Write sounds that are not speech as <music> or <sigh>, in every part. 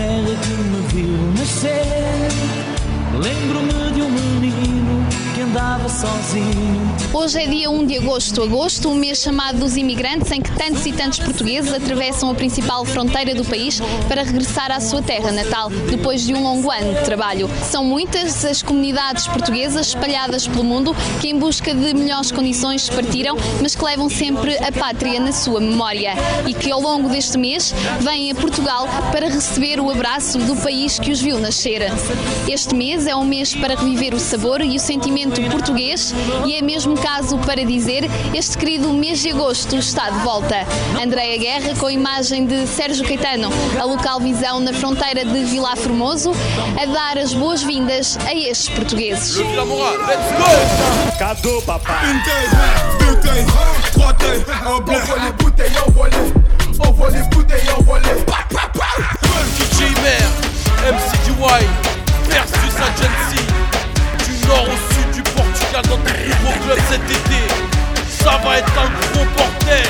terra que me viu nascer. Lembro-me de um menino que andava sozinho. Hoje é dia 1 de agosto. Agosto, um mês chamado dos imigrantes, em que tantos e tantos portugueses atravessam a principal fronteira do país para regressar à sua terra natal, depois de um longo ano de trabalho. São muitas as comunidades portuguesas espalhadas pelo mundo que, em busca de melhores condições, partiram, mas que levam sempre a pátria na sua memória e que, ao longo deste mês, vêm a Portugal para receber o abraço do país que os viu nascer. Este mês é um mês para reviver o sabor e o sentimento português e é mesmo caso para dizer este querido mês de agosto está de volta. Andréa Guerra com a imagem de Sérgio Caetano, a local visão na fronteira de Vila Formoso, a dar as boas-vindas a estes portugueses. MCDY, versus Agency. Du nord au sud Portugal dans ton club cet été. Ça va être un gros bordel.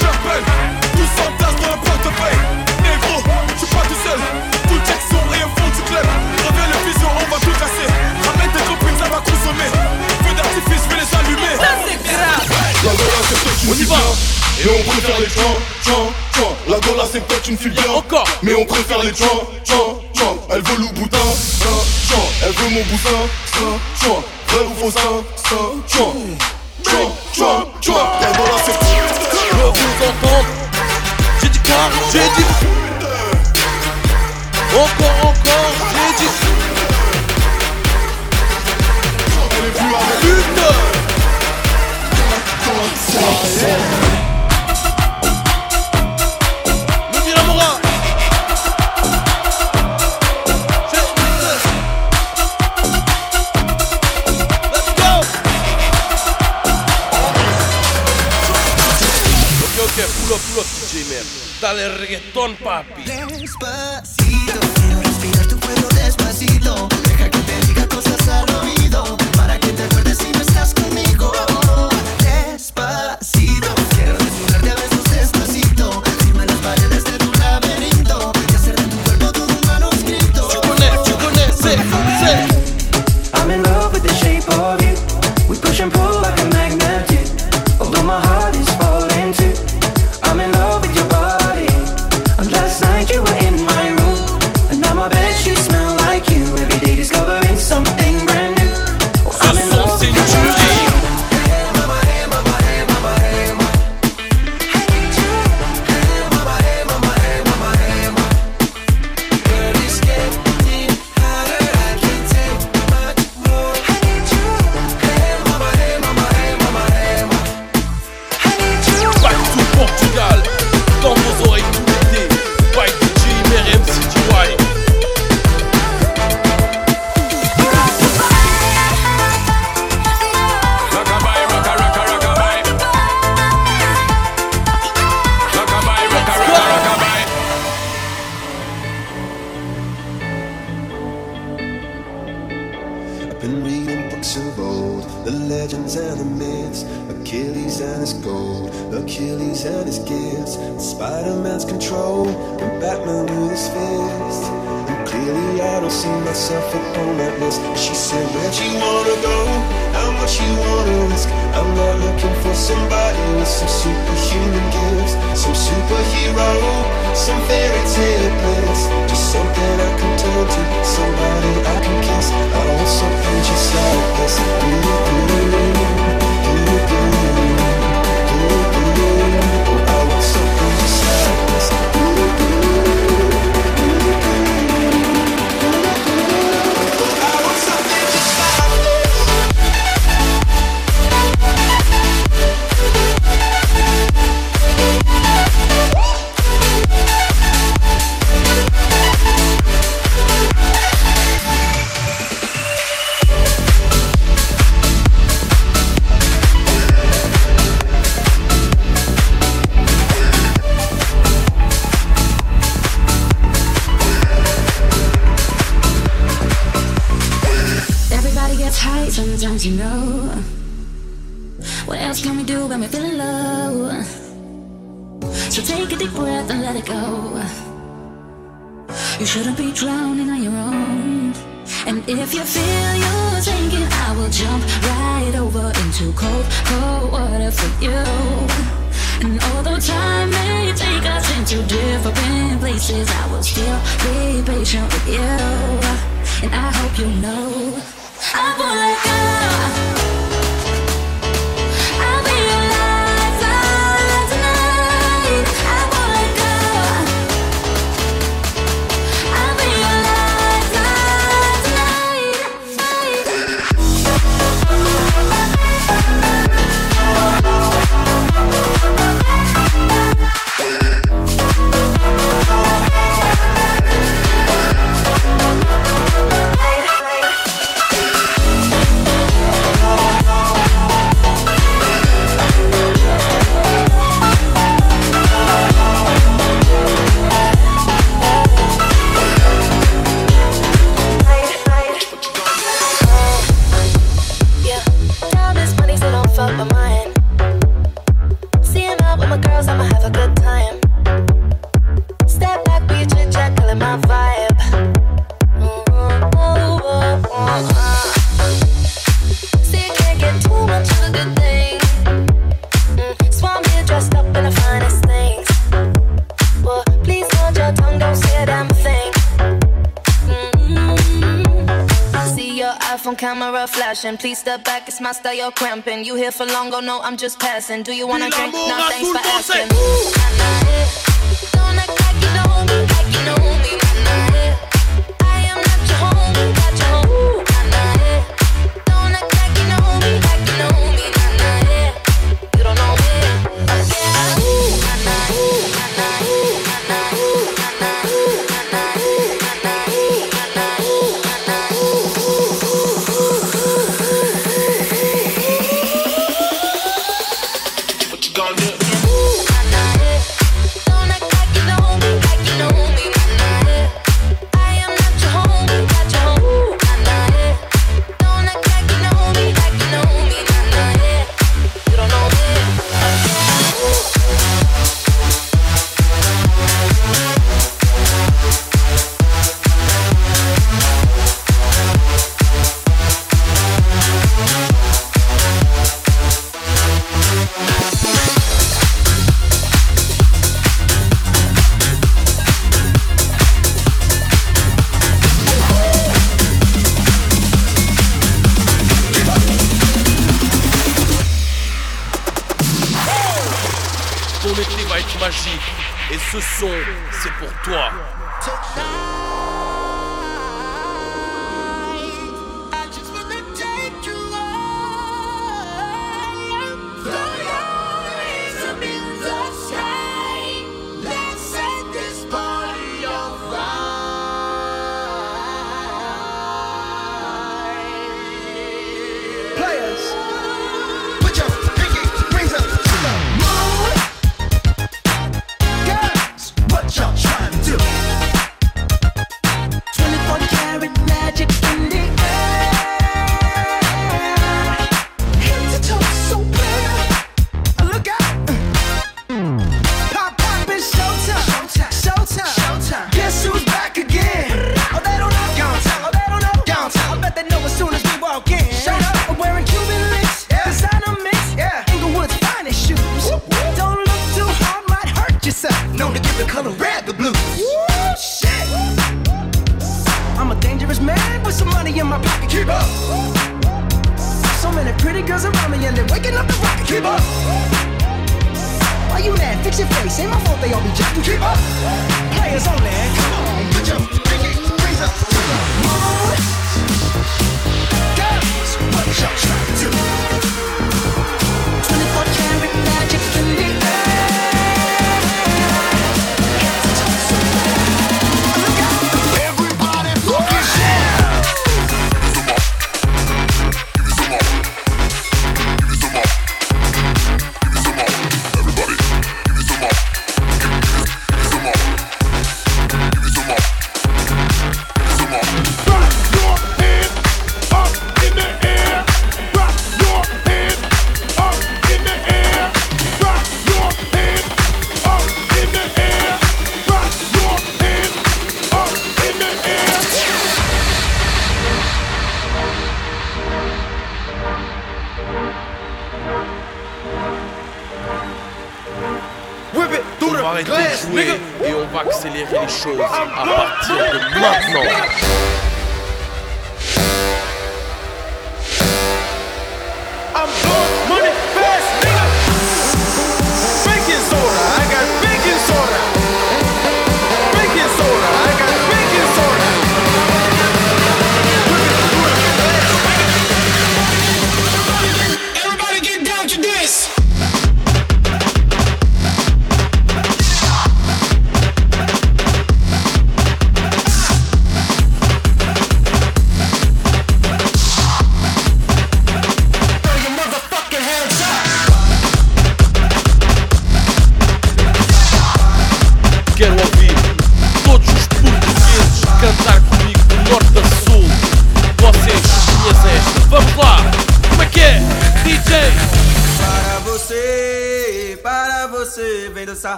J'appelle. Tout s'entasse dans le portefeuille. Négro, je suis pas tout seul. Tout check son rien fond du club. Reviens le vision, on va tout casser. Ramène tes copines, ça va consommer. Feu d'artifice, je vais les allumer. La Gola, c'est peut-être une fille bien. Et on préfère les chants, chants, chants. La Gola, c'est peut-être une fille bien. Encore. Mais on préfère les chants, chants, elle veut le boutin, ça elle veut mon boussin, ça joint, vrai ou faux ça, ça dans la. Je veux vous entendre, j'ai dit car, j'ai dit. Encore, encore, j'ai dit. Elle est avec putain. de reggaetón, papi. sometimes you know. What else can we do when we're feeling low? So take a deep breath and let it go. You shouldn't be drowning on your own. And if you feel you're sinking, I will jump right over into cold, cold water for you. And although time may take us into different places, I will still be patient with you. And I hope you know. I won't let go. Please step back, it's my style, you're cramping. You here for long, or no, I'm just passing. Do you wanna drink? No, thanks for asking. chose.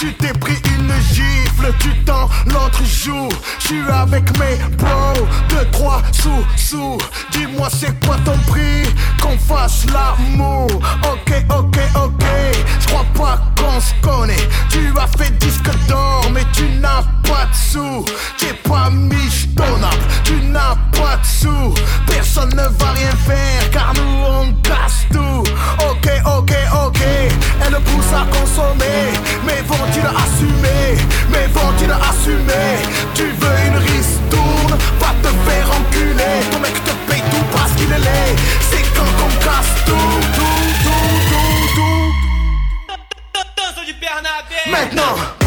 Tu t'es pris une gifle, tu t'en l'autre joue. Je suis avec mes bros, 2, 3 sous, sous. Dis-moi c'est quoi ton prix, qu'on fasse l'amour. Ok, ok, ok, je crois pas qu'on se connaît. Tu as fait disque d'or, mais tu n'as pas de sous. T'es pas michetonnable, tu n'as pas de sous. Personne ne va rien faire, car nous on casse tout. Ok, ok, ok, elle pousse à consommer. Faut-il assumer Mais faut-il assumer Tu veux une ristourne Va te faire enculer. Ton mec te paye tout parce qu'il est laid. C'est quand qu'on casse tout, tout, tout, tout, tout. Danse du Bernabé. Maintenant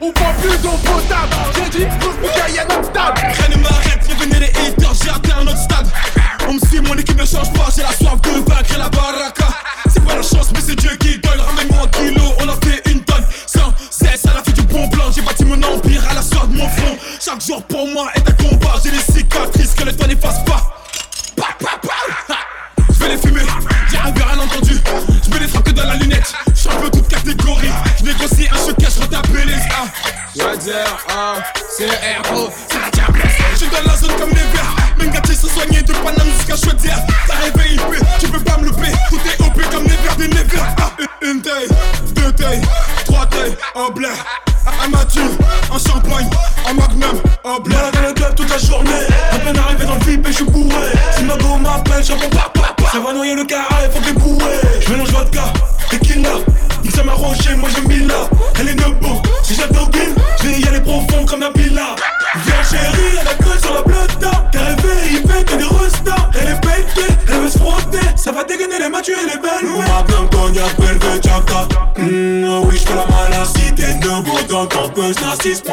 On prend plus d'eau potable. J'ai dit, nous, il y a stable.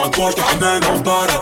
اكبر تحمل عبارة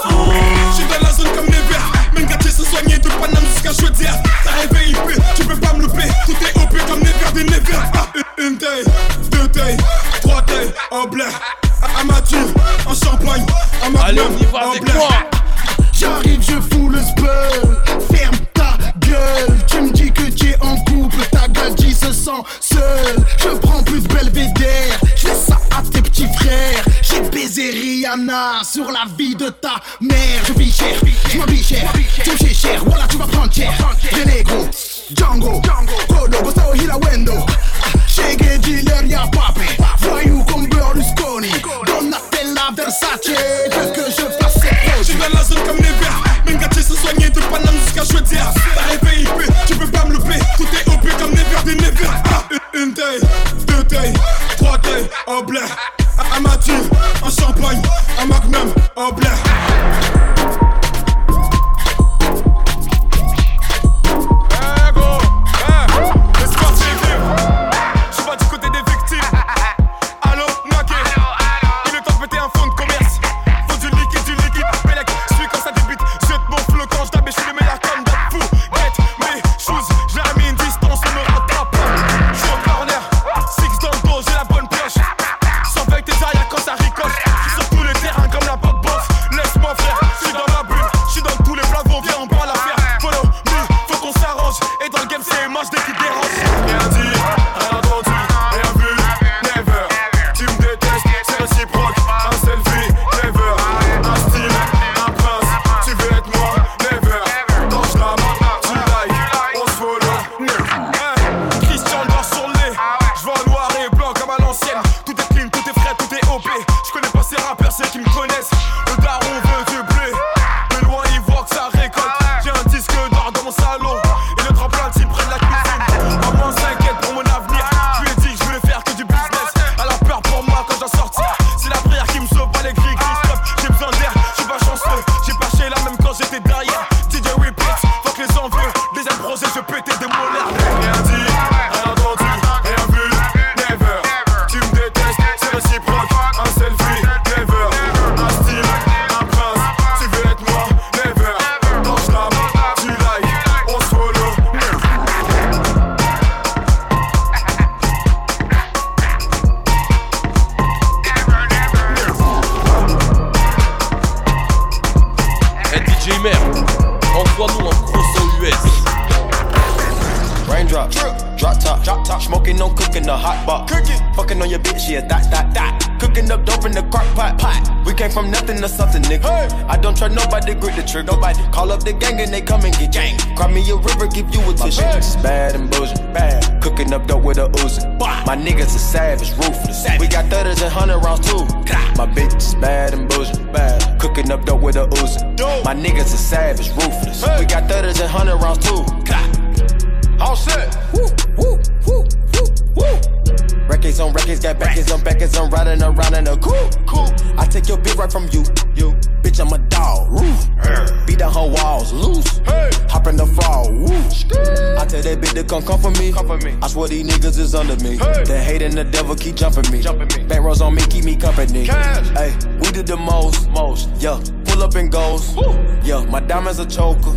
me. I swear these niggas is under me. Hey. The hate and the devil keep jumping me. Jumping me. Back rows on me, keep me company. Cash. Hey, we did the most. Most. Yeah. Pull up and goes. Woo. Yeah, my diamonds a choker.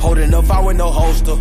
Holding up, I with no holster.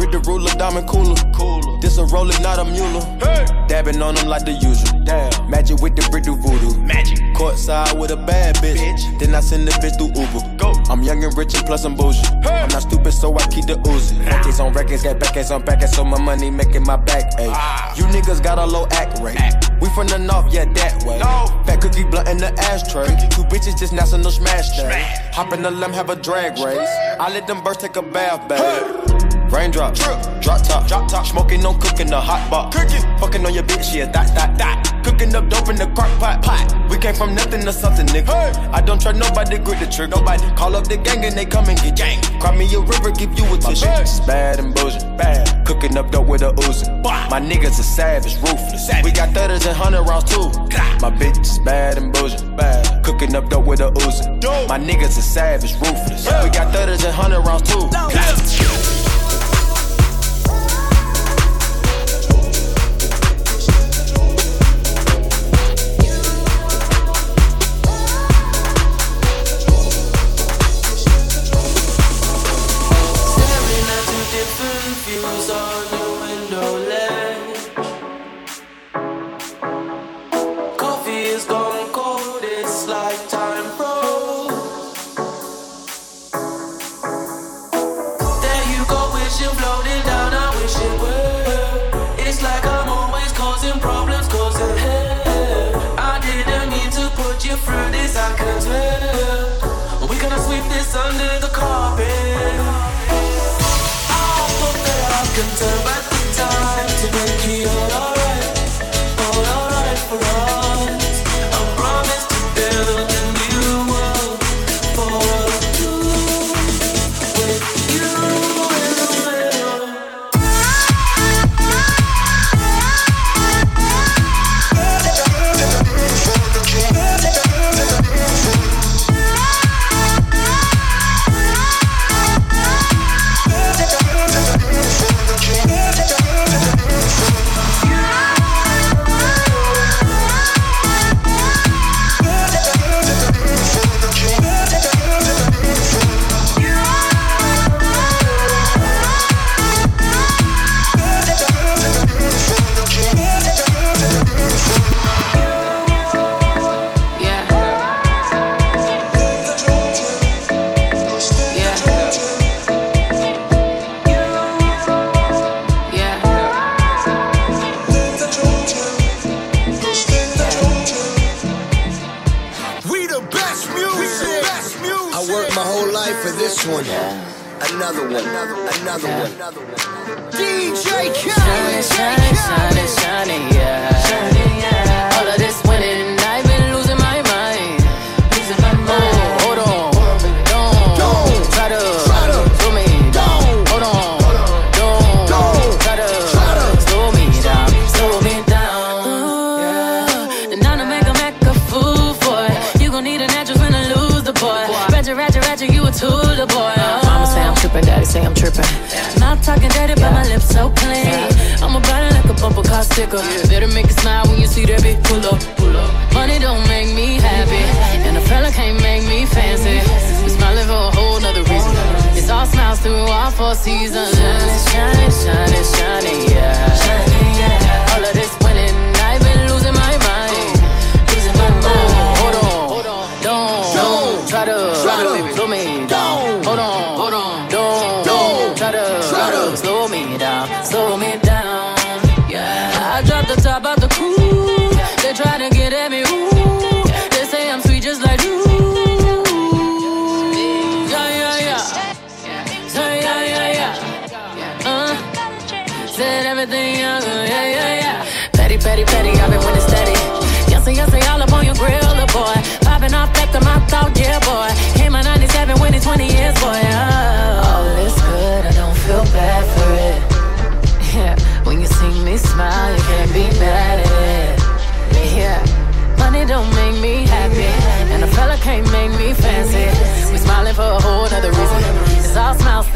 Read the ruler, diamond cooler. Cooler. This a roller, not a mule. Hey. Dabbing on them like the usual. Damn. Magic with the brick do voodoo. Magic. Courtside with a bad bitch. bitch. Then I send the bitch through Uber. Go. I'm young and rich and plus I'm bougie. Hey. I'm not stupid, so I keep the Uzi. Records on records, got backers on backers, so my money making my back. Ah. You niggas got a low act rate. Act. From the north, yeah, that way. No. Fat cookie blunt in the ashtray. Two bitches just national smash day. Hop in the limb, have a drag race. I let them birds take a bath, babe. Raindrop, drip, drop top, drop top. Smoking, no cooking, the hot box. Cooking, fucking on your bitch, yeah, that, that, that. Cooking up dope in the crock pot, pot. We came from nothing to something, nigga. Hey. I don't trust nobody, grip the trick. Nobody call up the gang and they come and get gang. Cry me a river, give you a tissue. My bitch is bad and bullshit, bad. Cooking up dope with a Uzi. My niggas are savage, ruthless. We got thudders and hundred rounds too. My bitch is bad and bullshit, bad. Cooking up dope with a Uzi. My niggas are savage, ruthless. We got thudders and hundred rounds too. Staring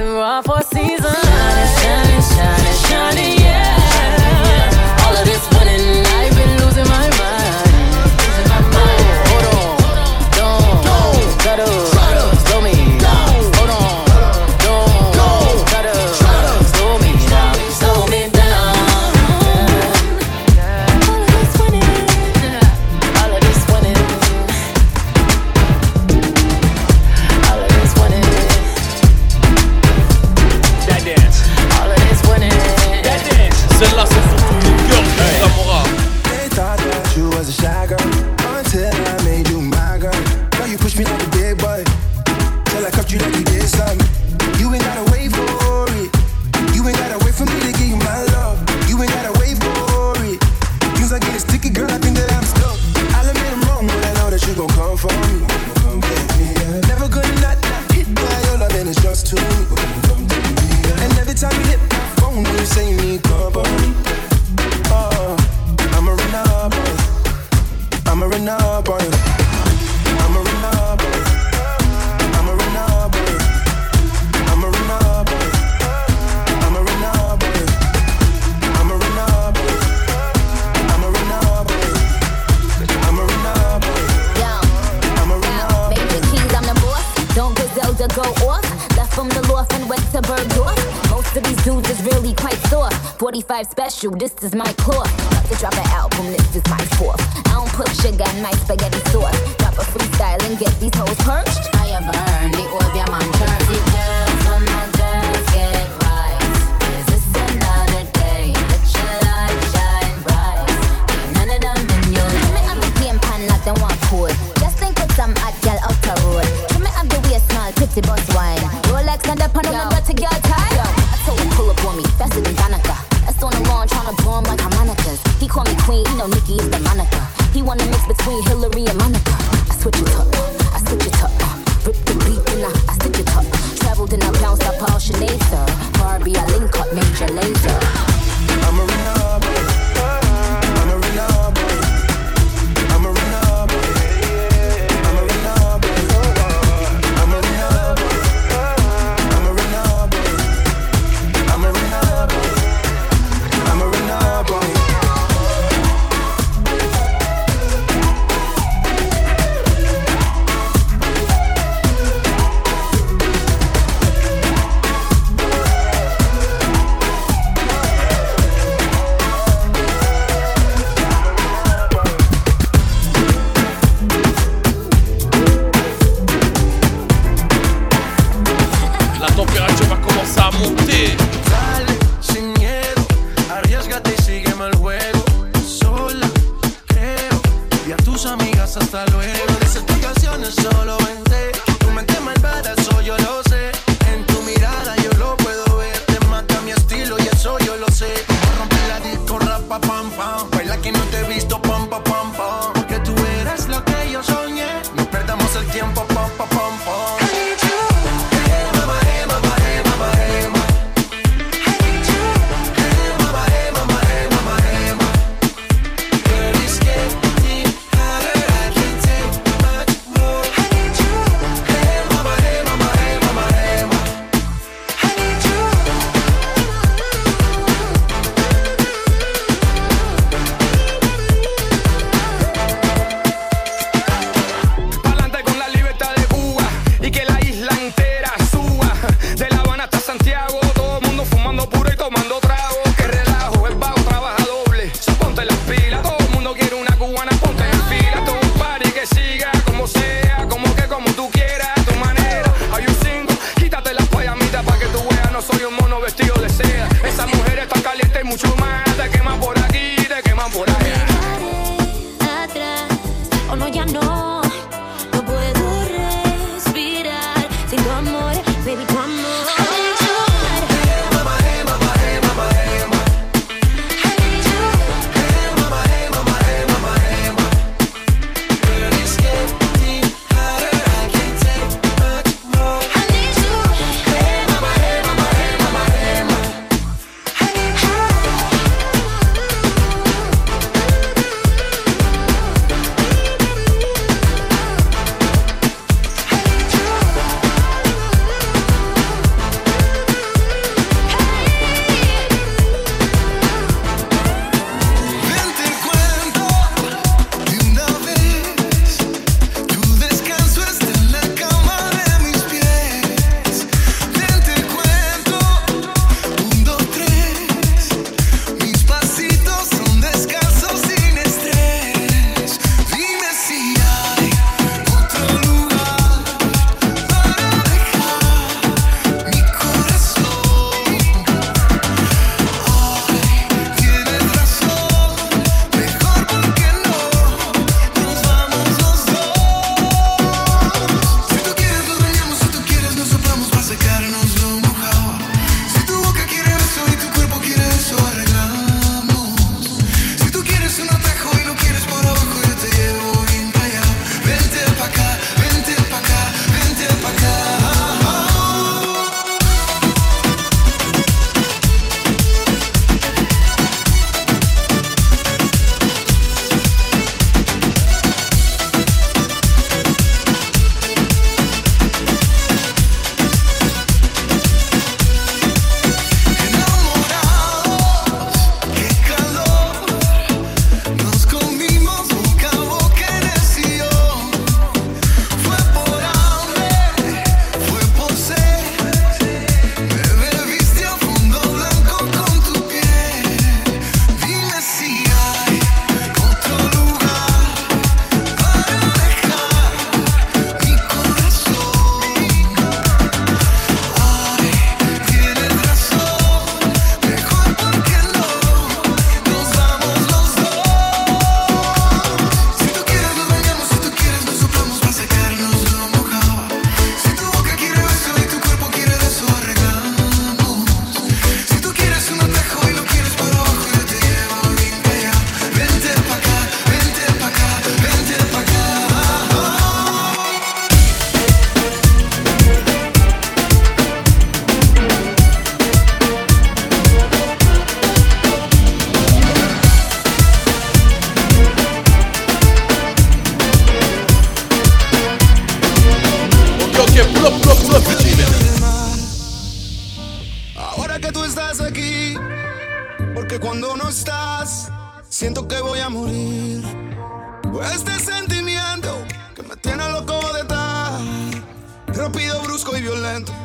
through all four seasons.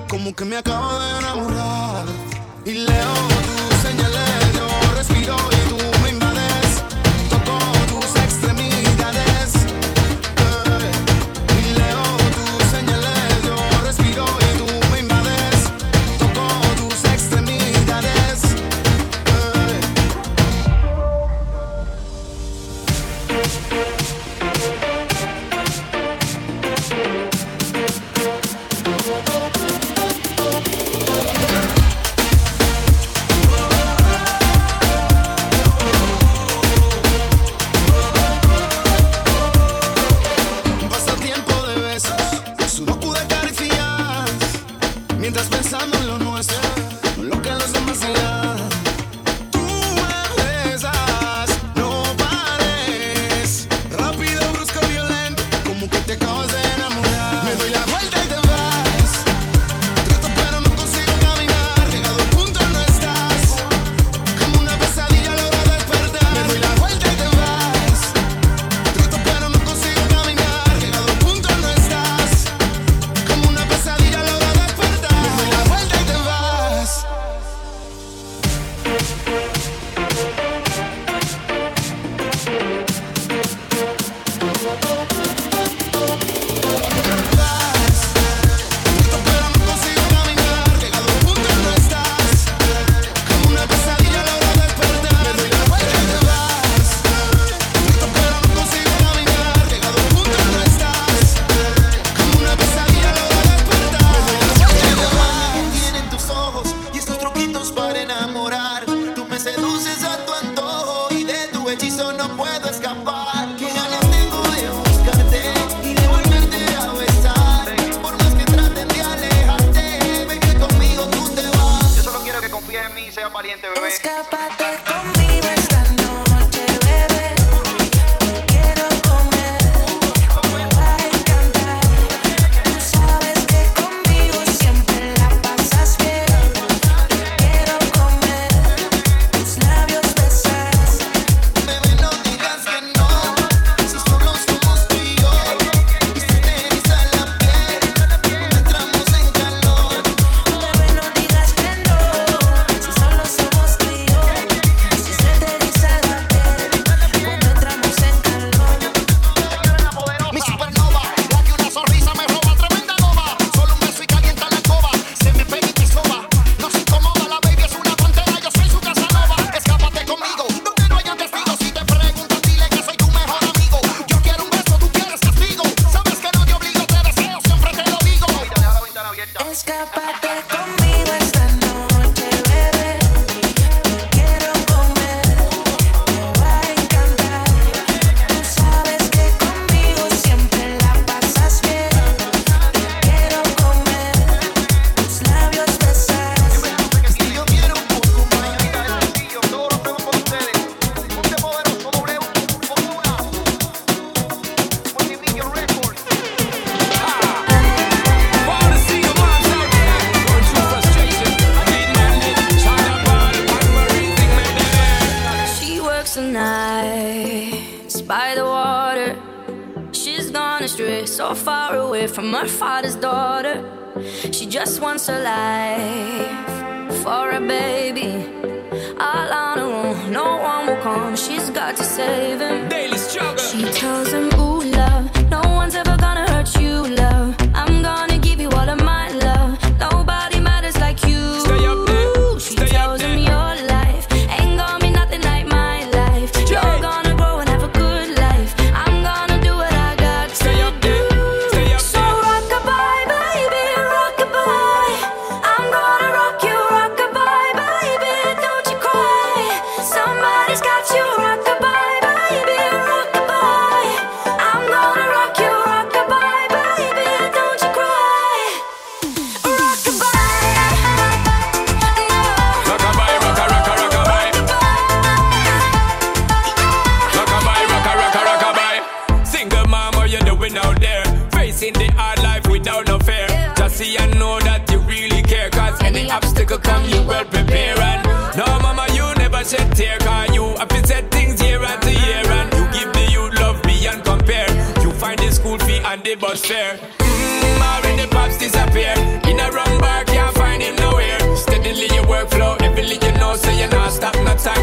Como que me acabo de enamorar. Y leo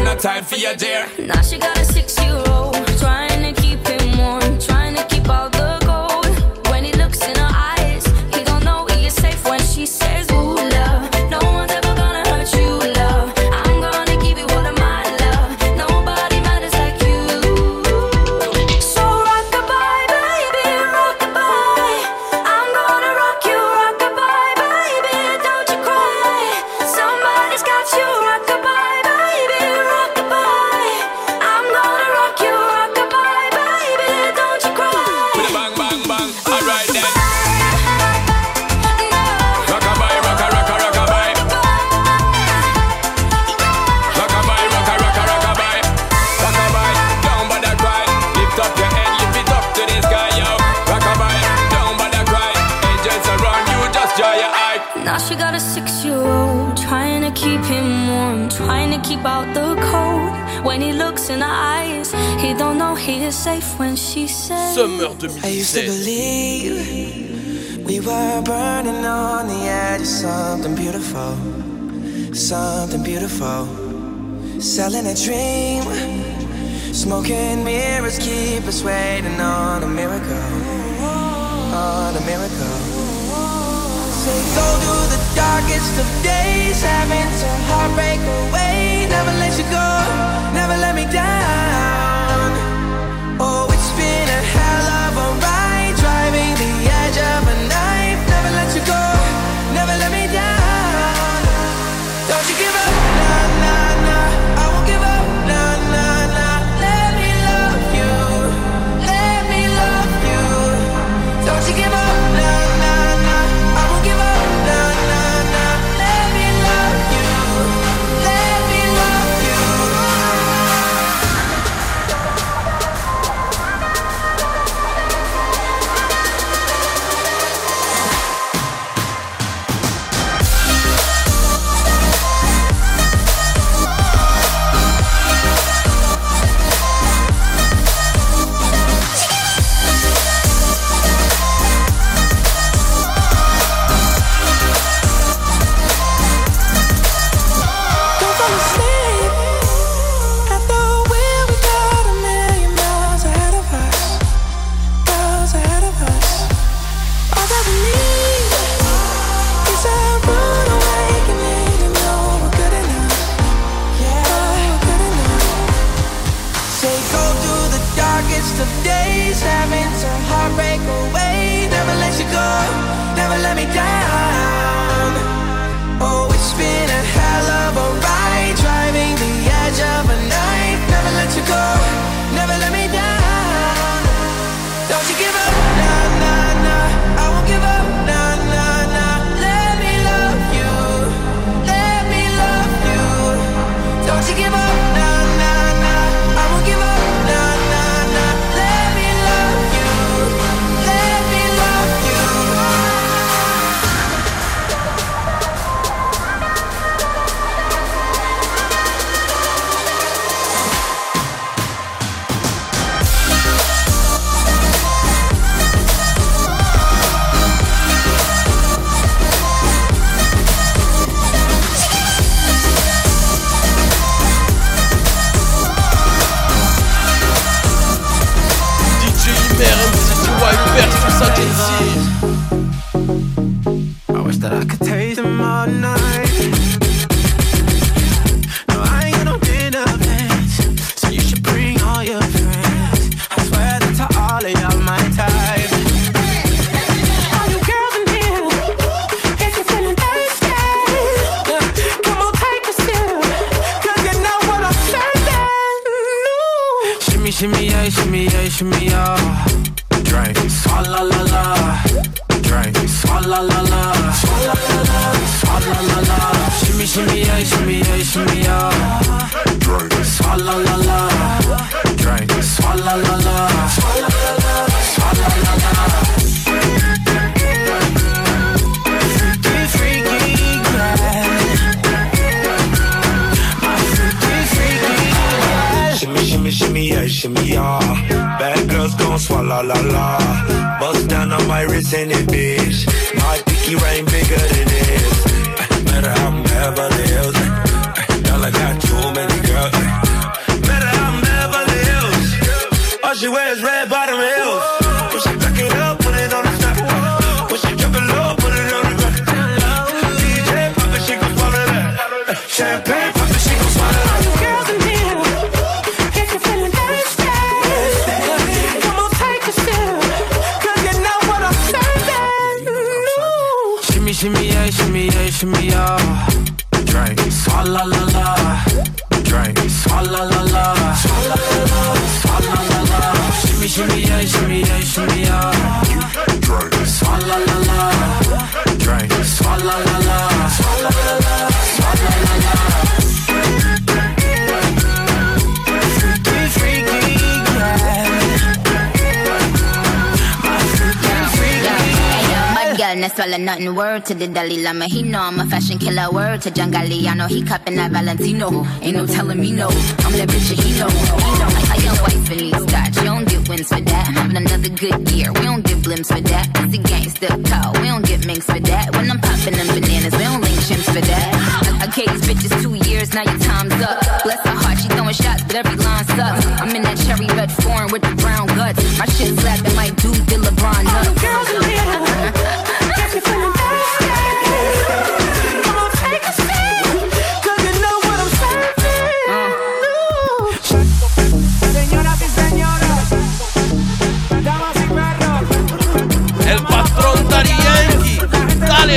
no time for your dear. Now she got a six year la la. Swalla la la, swalla la la. Shimmy, shimmy, yeah, shimmy, yeah, shimmy, yeah. Drink, swalla la la. Drink, swalla la la. Swalla la la, la la. Freaky, glad. Shimmy, shimmy, shimmy, yeah, shimmy, yeah. Bad girls gon' swallow la la. Bust down on my wrist and it, bitch. Pinky ring bigger than this. Matter how I'm Beverly Hills. Y'all I got too many girls. Matter how I'm Beverly Hills. All she wears red bottom heels. When she back it up, put it on the top. When she drop it low, put it on the ground. DJ pop it, she gon' swallow that. Champagne shimmy, yeah, shimmy, yeah. Drink, swalla la la. Drink, swalla la la. Swalla la la, la la. Shimmy, shimmy, yeah, shimmy, yeah, shimmy, yeah. Drink, swalla la la. Drink, swalla la la. Swalla la la, swalla la la. No swallow nothing. Word to the Dalai Lama. He know I'm a fashion killer. Word to John Galliano. He cupping that Valentino. Ain't no telling me no. I'm that bitch that he know. He know. I young wife in these scotch. You don't wins for that. Having another good year. We don't get blimps for that. It's a gangsta call. We don't get minks for that. When I'm popping them bananas, we don't link chimps for that. I, I gave these bitches two years. Now your time's up. Bless her heart. She throwing shots, but every line sucks. I'm in that cherry red foreign with the brown guts. My shit slapping like dude did LeBron nuts. Oh, girls in here, <laughs>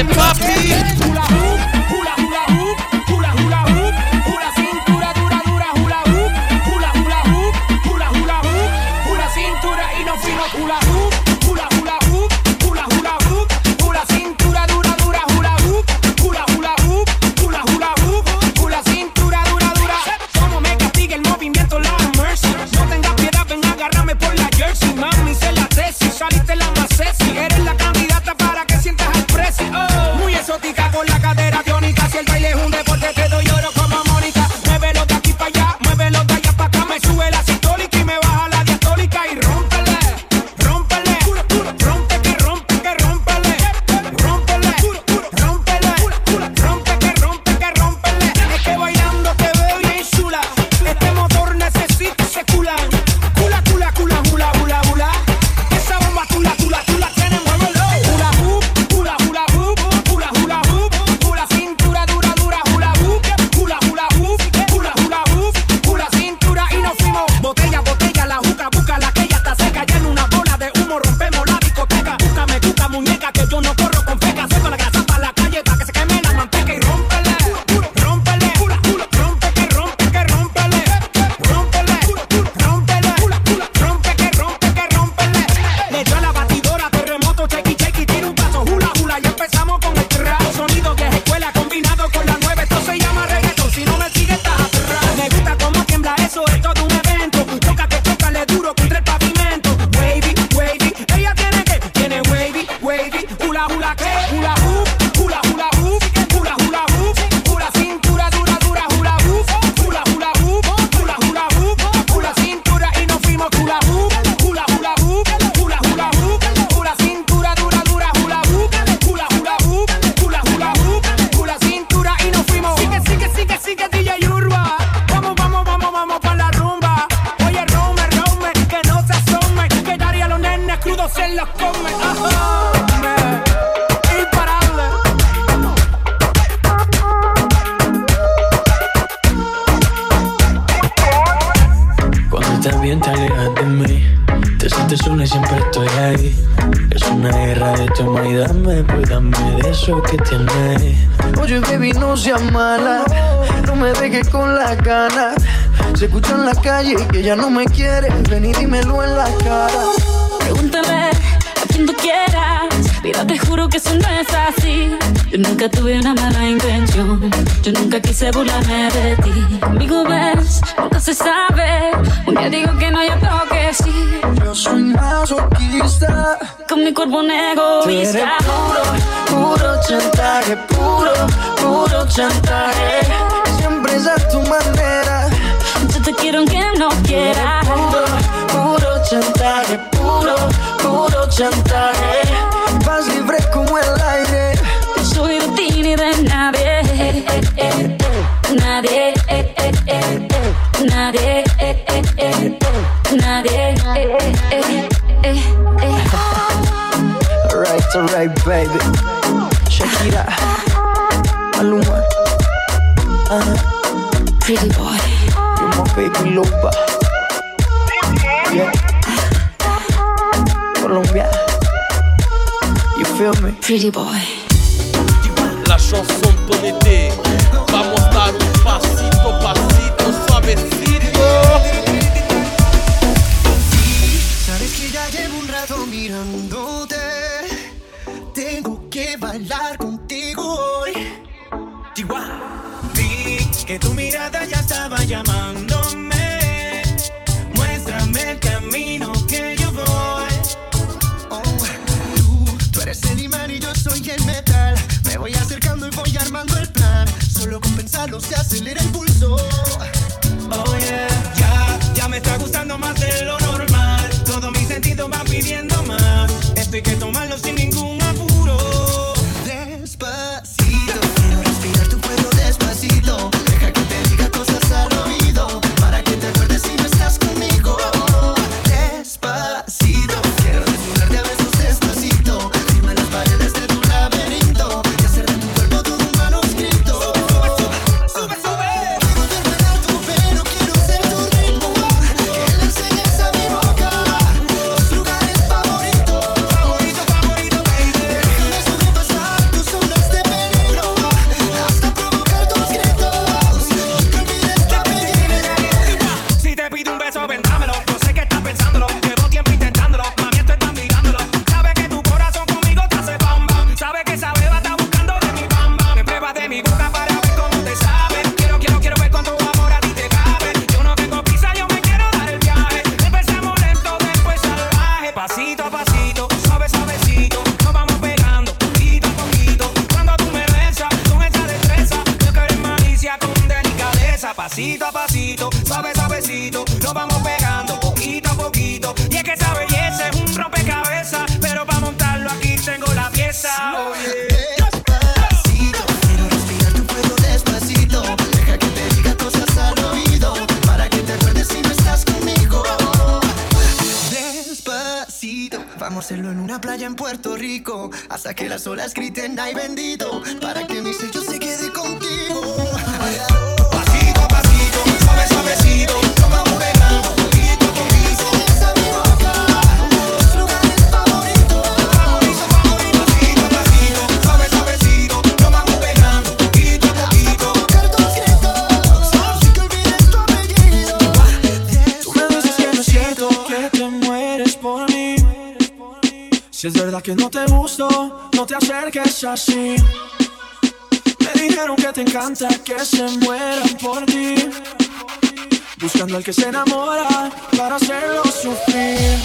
puppy. me quieres, ven y dímelo en la cara. Pregúntame a quien tú quieras. Mira, te juro que eso no es así. Yo nunca tuve una mala intención. Yo nunca quise burlarme de ti. Amigo, ves, nunca se sabe. Un día digo que no, yo creo que sí. Yo soy masoquista. Con mi cuerpo un egoísta. Puro, puro chantaje, puro, puro chantaje. Siempre es a tu manera quiero aunque no quiera. Puro, puro chantaje, puro, puro chantaje. Vas libre como el aire. No soy de ti ni de nadie. Eh, eh, eh, nadie, nadie, nadie. Alright, alright, baby. Shakira, Maluma, uh, Pretty Boy. baby loba. Colombia. You feel me? Pretty boy. La chanson de ton été. Vamos dar un pasito, pasito, suavecito. que es así. Me dijeron que te encanta que se mueran por ti. Buscando al que se enamora para hacerlo sufrir.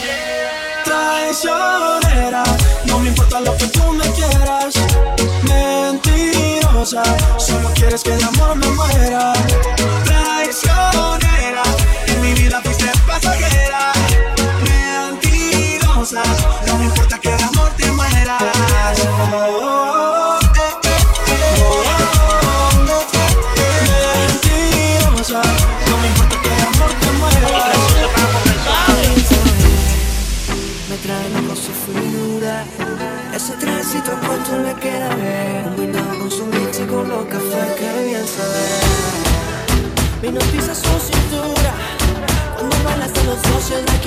Traicionera, no me importa lo que tú me quieras. Mentirosa, solo quieres que el amor me muera. Traicionera, en mi vida fuiste pasajera. Mentirosa.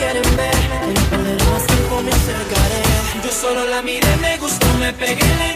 quieren ver, en poder más tiempo me acercaré. Yo solo la miré, me gustó, me pegué,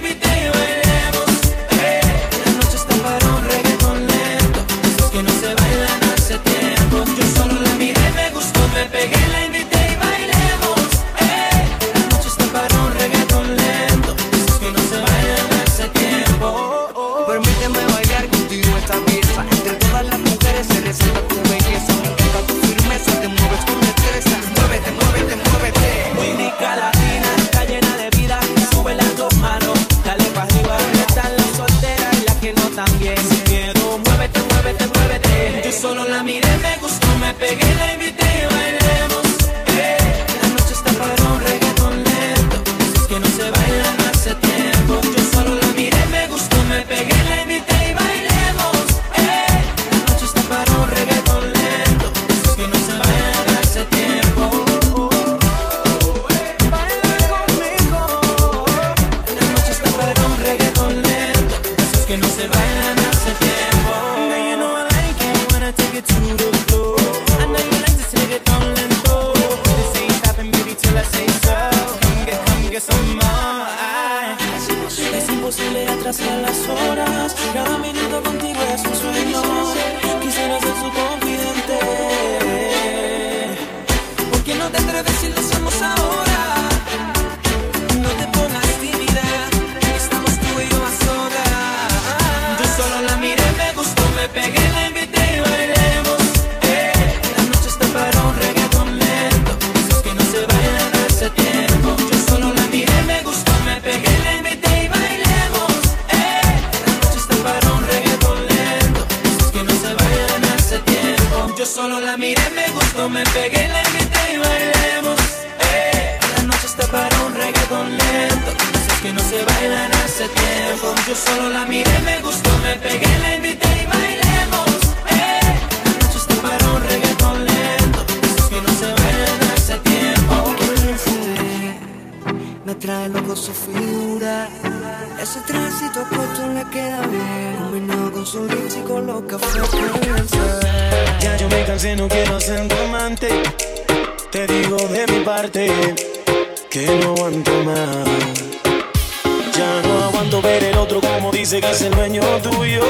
tuyo,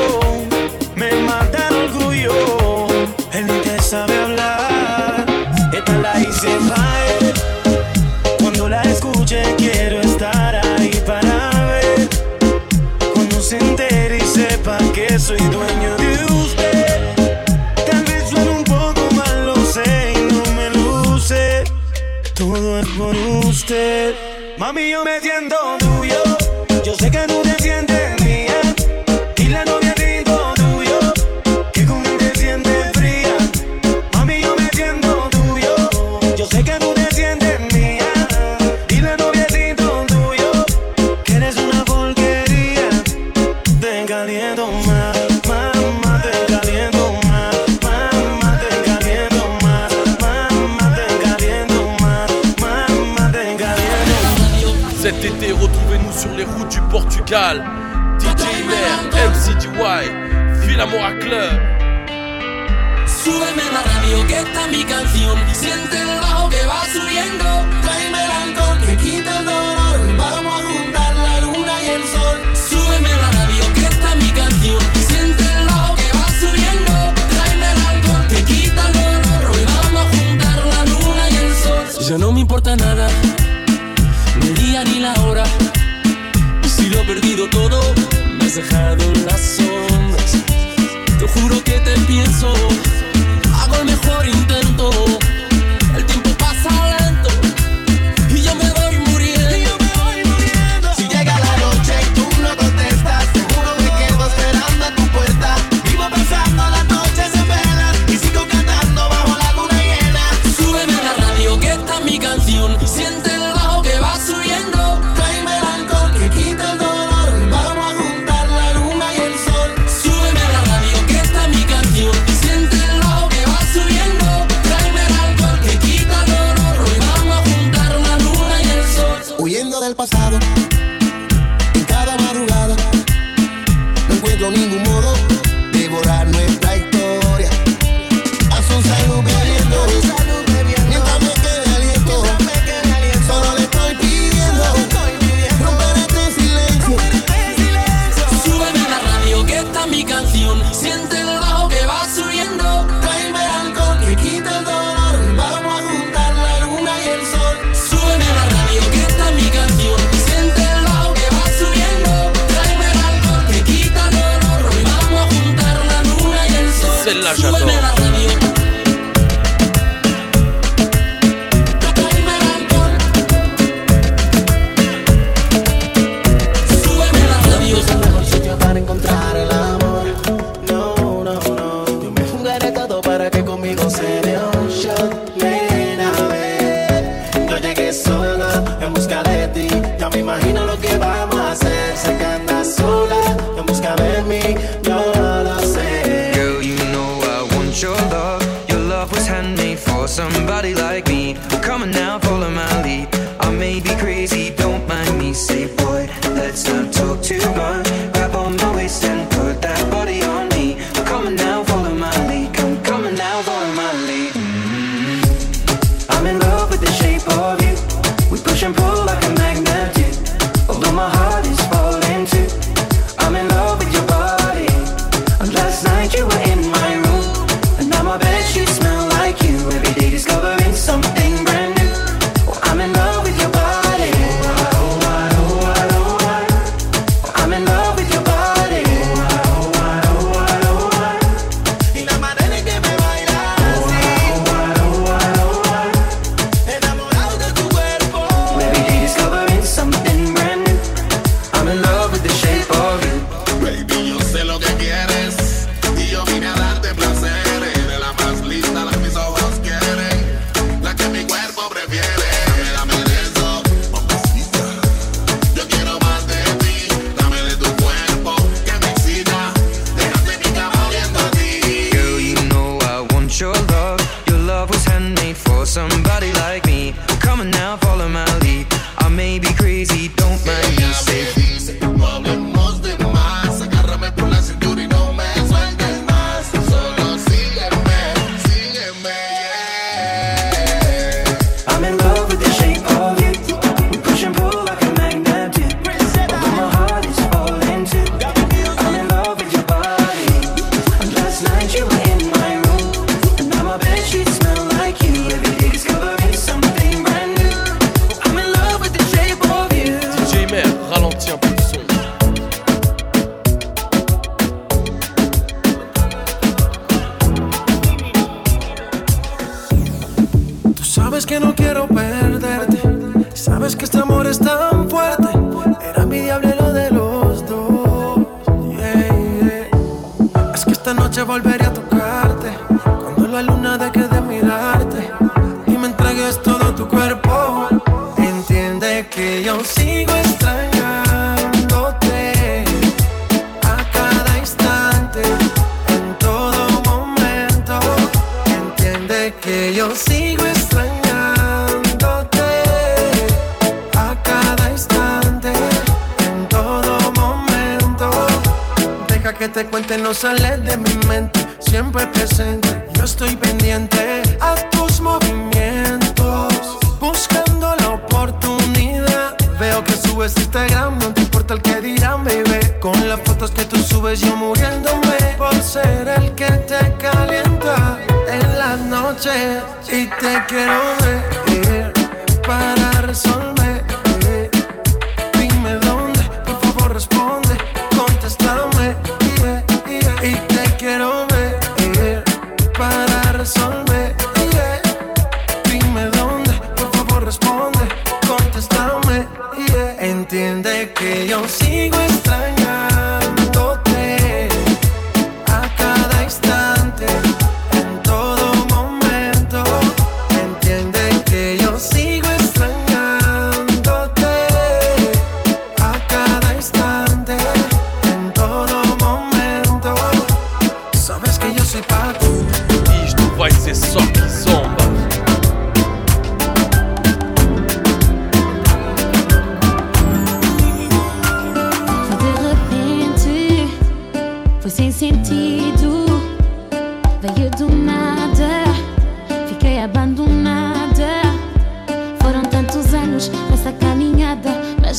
me mata el orgullo. Él ni te sabe hablar, esta la hice él Cuando la escuche, quiero estar ahí para ver. Cuando se entere y sepa que soy dueño de usted. Tal vez suene un poco mal, lo sé y no me luce. Todo es por usted. Mami, yo me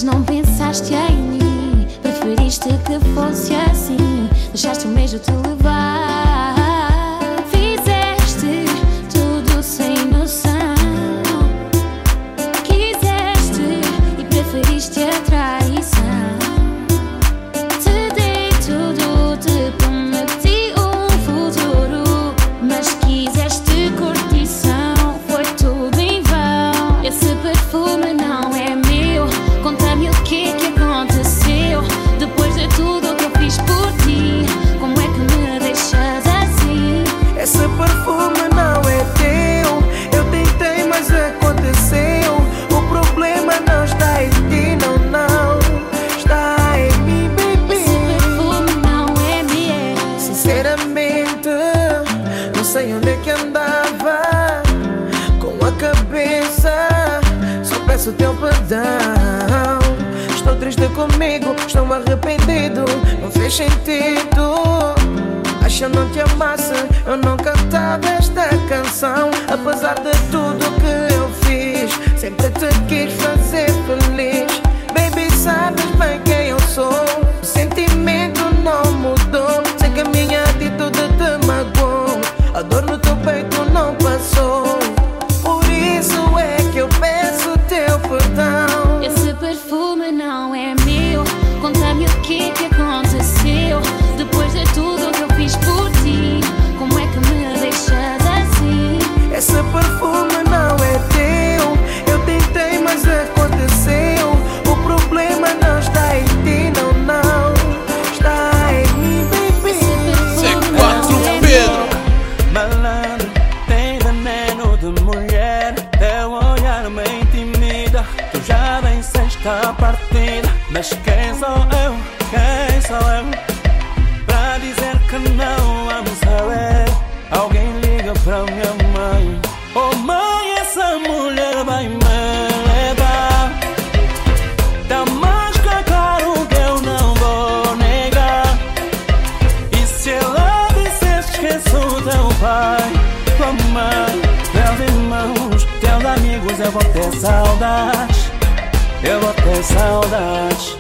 Mas não pensaste em mim, preferiste que fosse assim. Deixaste o mesmo te levar. Mãe, teus irmãos, teus amigos, eu vou ter saudades. Eu vou ter saudades.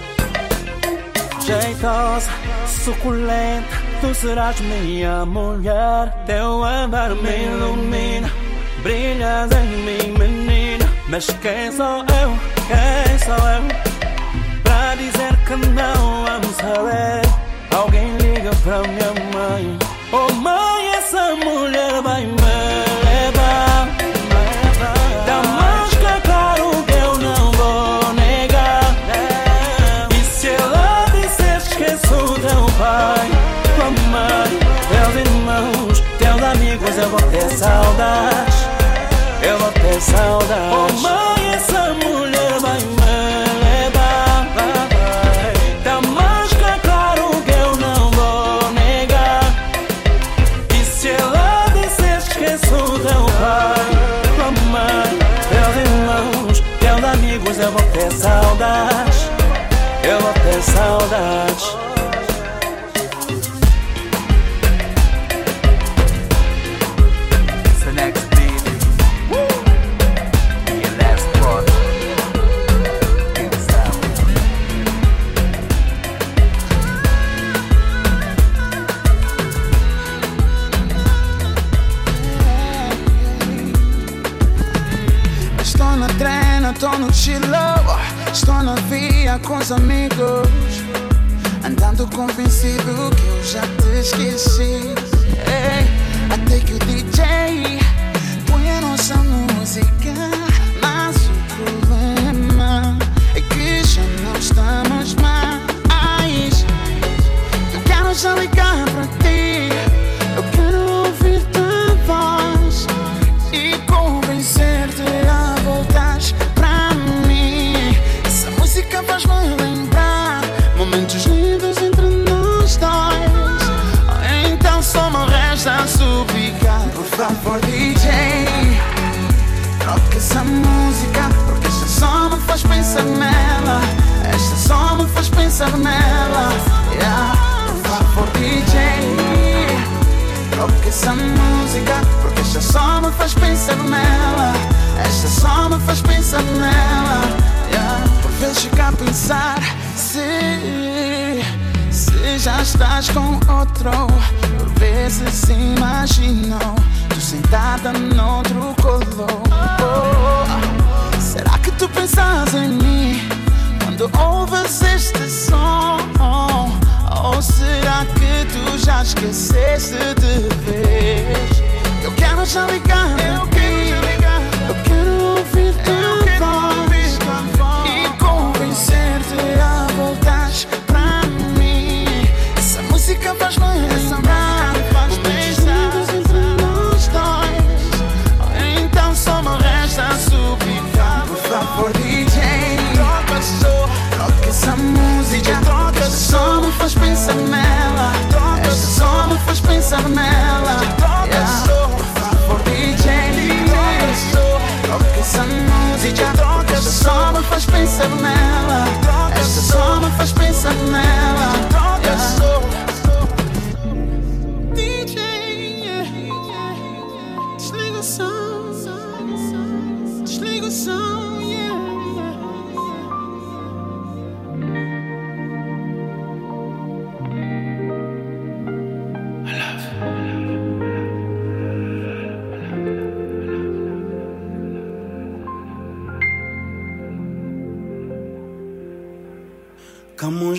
Jeitosa, suculenta, tu serás minha mulher. Teu andar me ilumina, brilhas em mim, menina. Mas quem sou eu? Quem sou eu? Pra dizer que não amo saber Alguém liga pra minha mãe Oh mãe, essa mulher vai me Eu vou ter saudades Eu vou ter saudades Oh mãe, essa mulher vai me levar Tá mais que claro que eu não vou negar. E se ela disser esqueço teu pai Tua mãe, teus irmãos, teus amigos Eu vou ter saudades Eu vou ter saudades com os amigos. Andando convencido que eu já te esqueci. Ei, Até que o DJ põe a nossa música Mas o problema é que já não estamos mais. Eu quero já ligar nela yeah. Por favor DJ Troca essa música Porque esta só me faz pensar nela. Esta só me faz pensar nela. Yeah. Por vezes fico a pensar Se, se já estás com outro. Por vezes imagino Tu sentada noutro colo. Oh, Será que tu pensas em mim Quando ouves este som Ou será que tu já esqueceste de vez? Eu quero já ligar eu quero Eu quero ouvir tua faz pensar nela. Esta só me faz pensar nela. Por DJ Toca essa música. Esta só me faz pensar nela. Esta só me faz pensar nela.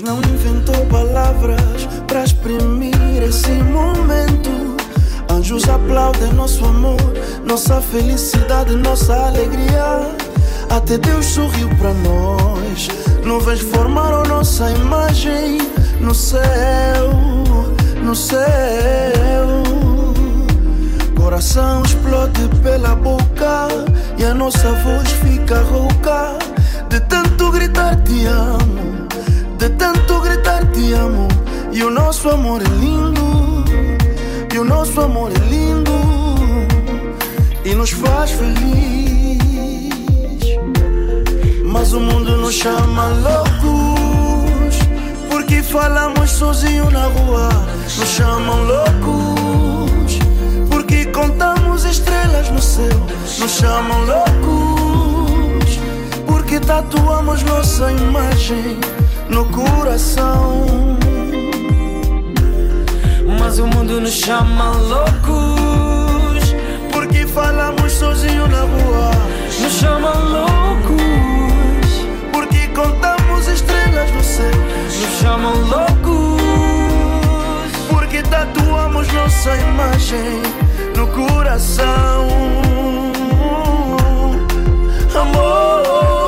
Camões não inventou palavras para exprimir esse momento. Anjos aplaudem nosso amor, nossa felicidade, nossa alegria. Até Deus sorriu para nós. Nuvens formaram nossa imagem no céu, no céu. Coração explode pela boca e a nossa voz fica rouca de tanto gritar te amo, de tanto gritar te amo. E o nosso amor é lindo, e o nosso amor é lindo e nos faz feliz. Mas o mundo nos chama loucos porque falamos sozinho na rua. Nos chamam loucos porque contamos estrelas no céu. Nos chamam loucos porque tatuamos nossa imagem no coração. Mas o mundo nos chama loucos Porque falamos sozinho na rua. Nos chama loucos Porque contamos estrelas no céu. Nos chamam loucos Porque tatuamos nossa imagem no coração. Amor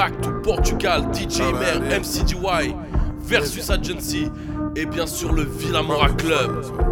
Back to Portugal, DJ Mer, MCDY versus Agency et bien sûr le Villamora Club.